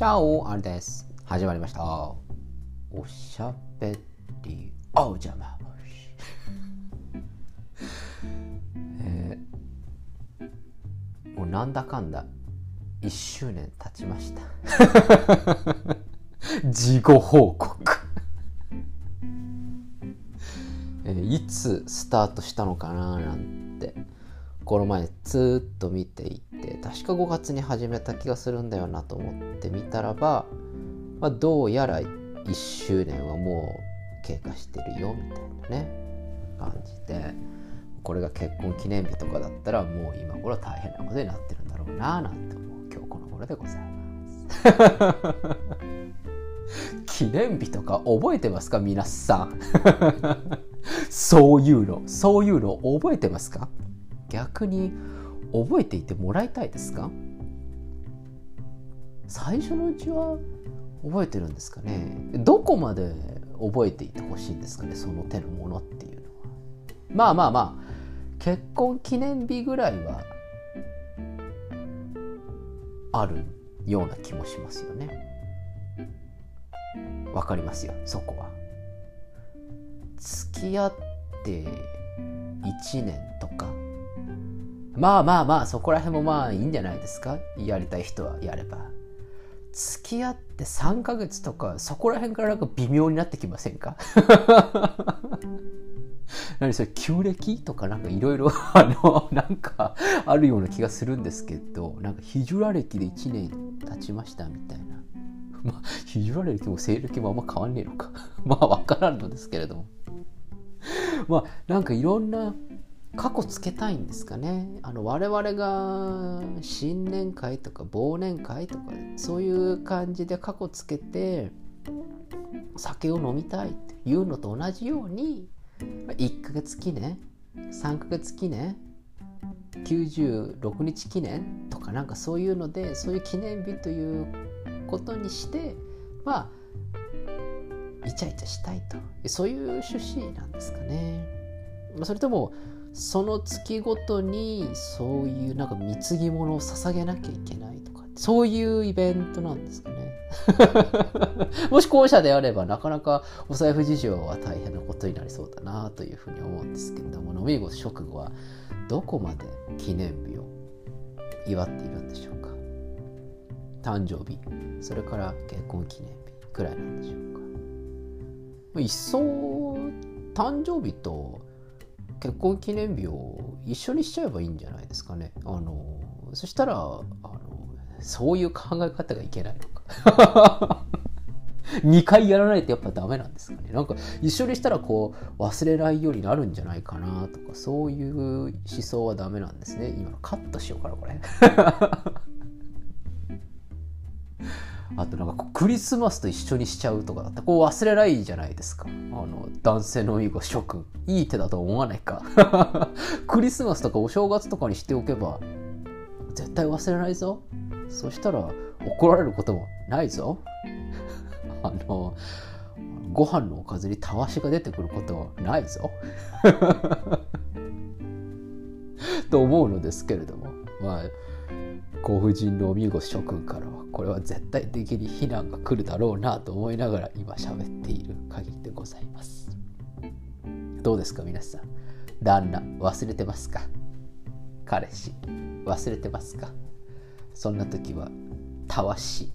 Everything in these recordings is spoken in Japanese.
チャオあれです。始まりました。おしゃべりお邪魔虫。えーもうなんだかんだ1周年経ちました。事後報告。えーいつスタートしたのかななんてこの前ずっと見ていて確か5月に始めた気がするんだよなと思ってみたらば、まあ、どうやら1周年はもう経過してるよみたいなね感じでこれが結婚記念日とかだったらもう今頃大変なことになってるんだろうななんて思う今日この頃でございます。記念日とか覚えてますか皆さん そういうのそういうの覚えてますか？逆に覚えていてもらいたいですか？最初のうちは覚えてるんですかね。どこまで覚えていてほしいんですかねその手のものっていうのは。まあまあまあ結婚記念日ぐらいはあるような気もしますよね。わかりますよそこは。付き合って1年とかまあまあまあそこら辺もまあいいんじゃないですか？やりたい人はやれば。付き合って3ヶ月とかそこら辺からなんか微妙になってきませんか？何それ旧暦とかなんかいろいろ あのなんかあるような気がするんですけどなんかヒジュラ歴で1年経ちましたみたいな。まあヒジュラ歴も西暦もあんま変わんねえのか。まあ分からんのですけれども。まあなんかいろんな過去つけたいんですかね。あの我々が新年会とか忘年会とかそういう感じで過去つけて酒を飲みたいっていうのと同じように1ヶ月記念3ヶ月記念96日記念とかなんかそういうのでそういう記念日ということにしてまあイチャイチャしたいと。そういう趣旨なんですかね。それともその月ごとにそういうなんか貢ぎ物を捧げなきゃいけないとかそういうイベントなんですかね。もし後者であればなかなかお財布事情は大変なことになりそうだなというふうに思うんですけれども飲み子直後はどこまで記念日を祝っているんでしょうか。誕生日それから結婚記念日くらいなんでしょうか。一層誕生日と結婚記念日を一緒にしちゃえばいいんじゃないですかね。あのそしたらあのそういう考え方がいけないのか。2回やらないとやっぱダメなんですかね。なんか一緒にしたらこう忘れないようになるんじゃないかなとかそういう思想はダメなんですね。今のカットしようかなこれ。あとなんかクリスマスと一緒にしちゃうとかだった。らこう忘れないじゃないですか。あの男性の囲碁諸君。いい手だと思わないか。クリスマスとかお正月とかにしておけば絶対忘れないぞ。そしたら怒られることもないぞ。あのご飯のおかずにたわしが出てくることはないぞ。と思うのですけれども。まあご婦人のお見事諸君からはこれは絶対的に非難が来るだろうなと思いながら今喋っている限りでございます。どうですか皆さん。旦那忘れてますか？彼氏忘れてますか？そんな時はたわし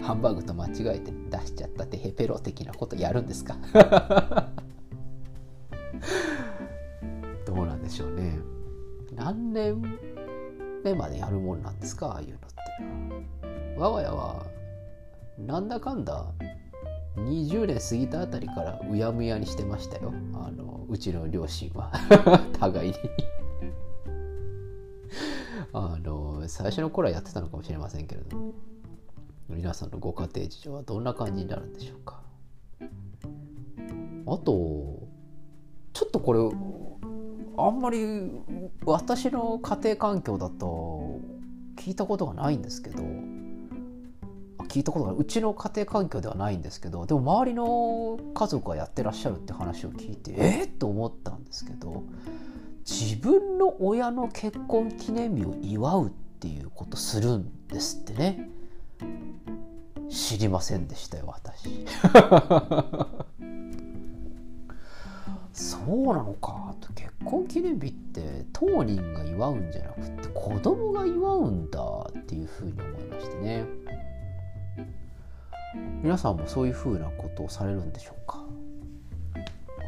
ハンバーグと間違えて出しちゃったテヘペロ的なことやるんですか？どうなんでしょうね。何年目までやるもんなんですか？ああいうのって。我が家はなんだかんだ20年過ぎたあたりからうやむやにしてましたよ。あのうちの両親は。互いに。あの最初の頃はやってたのかもしれませんけれど。も皆さんのご家庭事情はどんな感じになるんでしょうか？あとちょっとこれあんまり私の家庭環境だと聞いたことがないんですけど聞いたことがうちの家庭環境ではないんですけどでも周りの家族がやってらっしゃるって話を聞いてえっ、と思ったんですけど自分の親の結婚記念日を祝うっていうことするんですってね。知りませんでしたよ私。そうなのか。と結婚記念日って当人が祝うんじゃなくて子供が祝うんだっていうふうに思いましてね。皆さんもそういうふうなことをされるんでしょうか？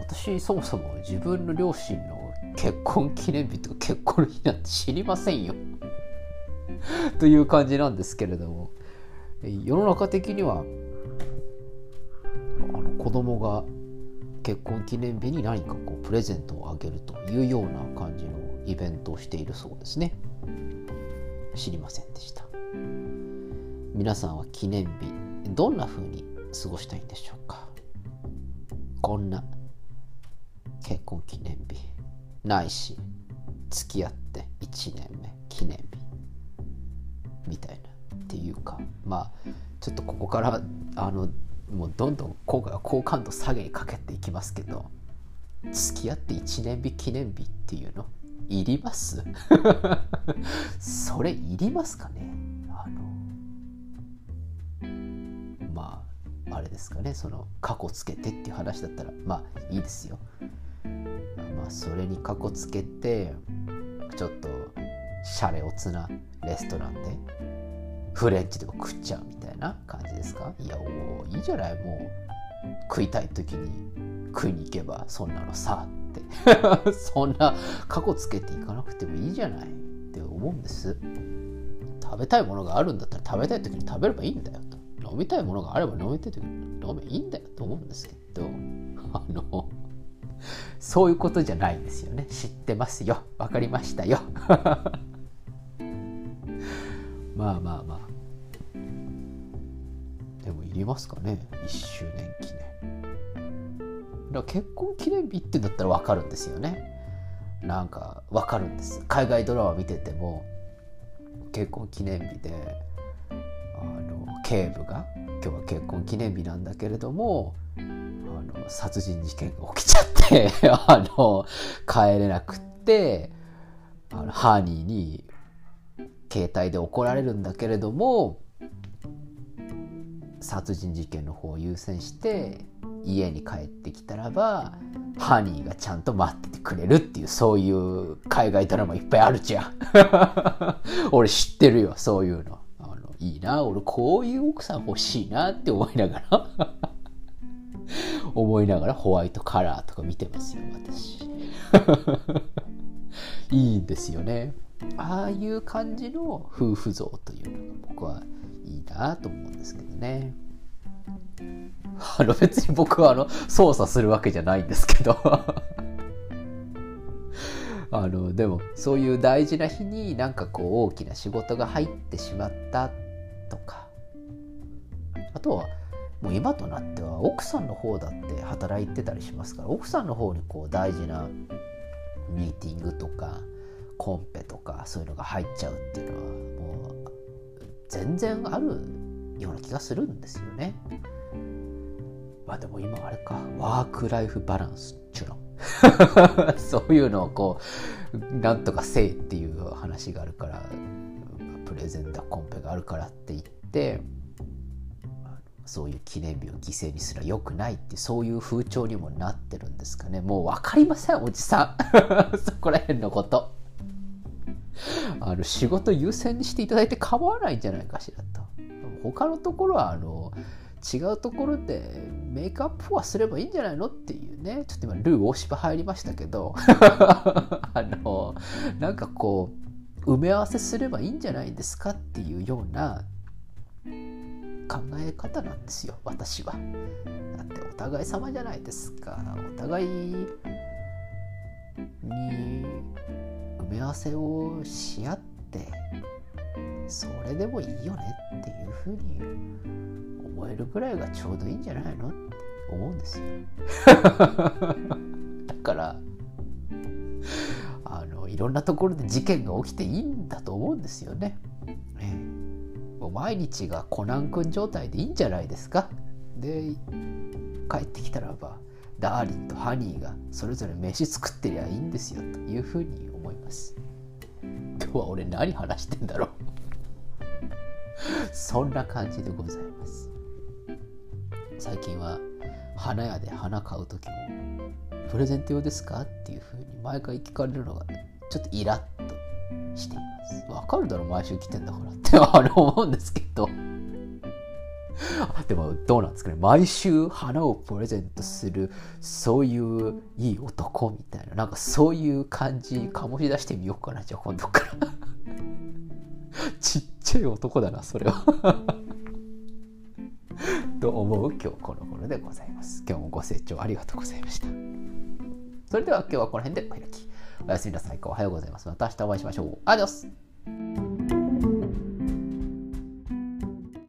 私そもそも自分の両親の結婚記念日とか結婚の日なんて知りませんよ。という感じなんですけれども。世の中的にはあの子供が結婚記念日に何かこうプレゼントをあげるというような感じのイベントをしているそうですね。知りませんでした。皆さんは記念日どんな風に過ごしたいんでしょうか？こんな結婚記念日ないし付き合って1年目記念日みたいなっていうかまあちょっとここからあのもうどんどん今回は好感度下げにかけていきますけど付き合って1年日記念日っていうの？いります？それいりますかね？あのまああれですかね？その過去つけてっていう話だったらまあいいですよ。まあそれに過去つけてちょっとシャレオツなレストランでフレンチでも食っちゃうみたいな感じですか？いやおおいいじゃない。もう食いたい時に食いに行けばそんなのさって。そんな過去つけていかなくてもいいじゃないって思うんです。食べたいものがあるんだったら食べたい時に食べればいいんだよと。飲みたいものがあれば飲みたい時に飲めばいいんだよと思うんですけど。あのそういうことじゃないんですよね。知ってますよ。分かりましたよ。まあまあまあ。でもいりますかね1周年記念。だから結婚記念日ってんだったら分かるんですよね。なんか分かるんです。海外ドラマ見てても結婚記念日であの警部が今日は結婚記念日なんだけれどもあの殺人事件が起きちゃって あの帰れなくってあのハーニーに携帯で怒られるんだけれども殺人事件の方を優先して家に帰ってきたらばハニーがちゃんと待っててくれるっていうそういう海外ドラマいっぱいあるじゃん。俺知ってるよそういうの。あのいいな俺こういう奥さん欲しいなって思いながら。思いながらホワイトカラーとか見てますよ私。いいんですよね。ああいう感じの夫婦像というのが僕はいいなと思うんですけどね。あの別に僕はあの操作するわけじゃないんですけどあのでもそういう大事な日になんかこう大きな仕事が入ってしまったとかあとはもう今となっては奥さんの方だって働いてたりしますから奥さんの方にこう大事なミーティングとかコンペとかそういうのが入っちゃうっていうのはもう全然あるような気がするんですよね。まあでも今あれか。ワークライフバランスっちゅうの。そういうのをこうなんとかせいっていう話があるからプレゼンだコンペがあるからって言ってそういう記念日を犠牲にすら良くないってそういう風潮にもなってるんですかね。もう分かりませんおじさん。そこら辺のこと。あの仕事優先にしていただいて構わないんじゃないかしらと。他のところはあの違うところでメイクアップはすればいいんじゃないのっていうね。ちょっと今ルー大芝入りましたけど。あのなんかこう埋め合わせすればいいんじゃないですかっていうような考え方なんですよ。私は。だってお互い様じゃないですか。お互いに埋め合わせをし合ってそれでもいいよねっていうふうに思えるぐらいがちょうどいいんじゃないのって思うんですよ だからあのいろんなところで事件が起きていいんだと思うんですよね。ねもう毎日がコナン君状態でいいんじゃないですか。で帰ってきたらばダーリンとハニーがそれぞれ飯作ってりゃいいんですよというふうにます。今日は俺何話してんだろう そんな感じでございます。最近は花屋で花買う時も「プレゼント用ですか?」っていうふうに毎回聞かれるのがちょっとイラッとしていますわかるだろ毎週来てんだからって あれ思うんですけどでもどうなんですかね毎週花をプレゼントするそういういい男みたいな。なんかそういう感じ醸し出してみようかなじゃあ今度から。ちっちゃい男だなそれは。と思う今日この頃でございます。今日もご清聴ありがとうございました。それでは今日はこの辺でお開き。おやすみなさい。おはようございます。また明日お会いしましょう。アディオス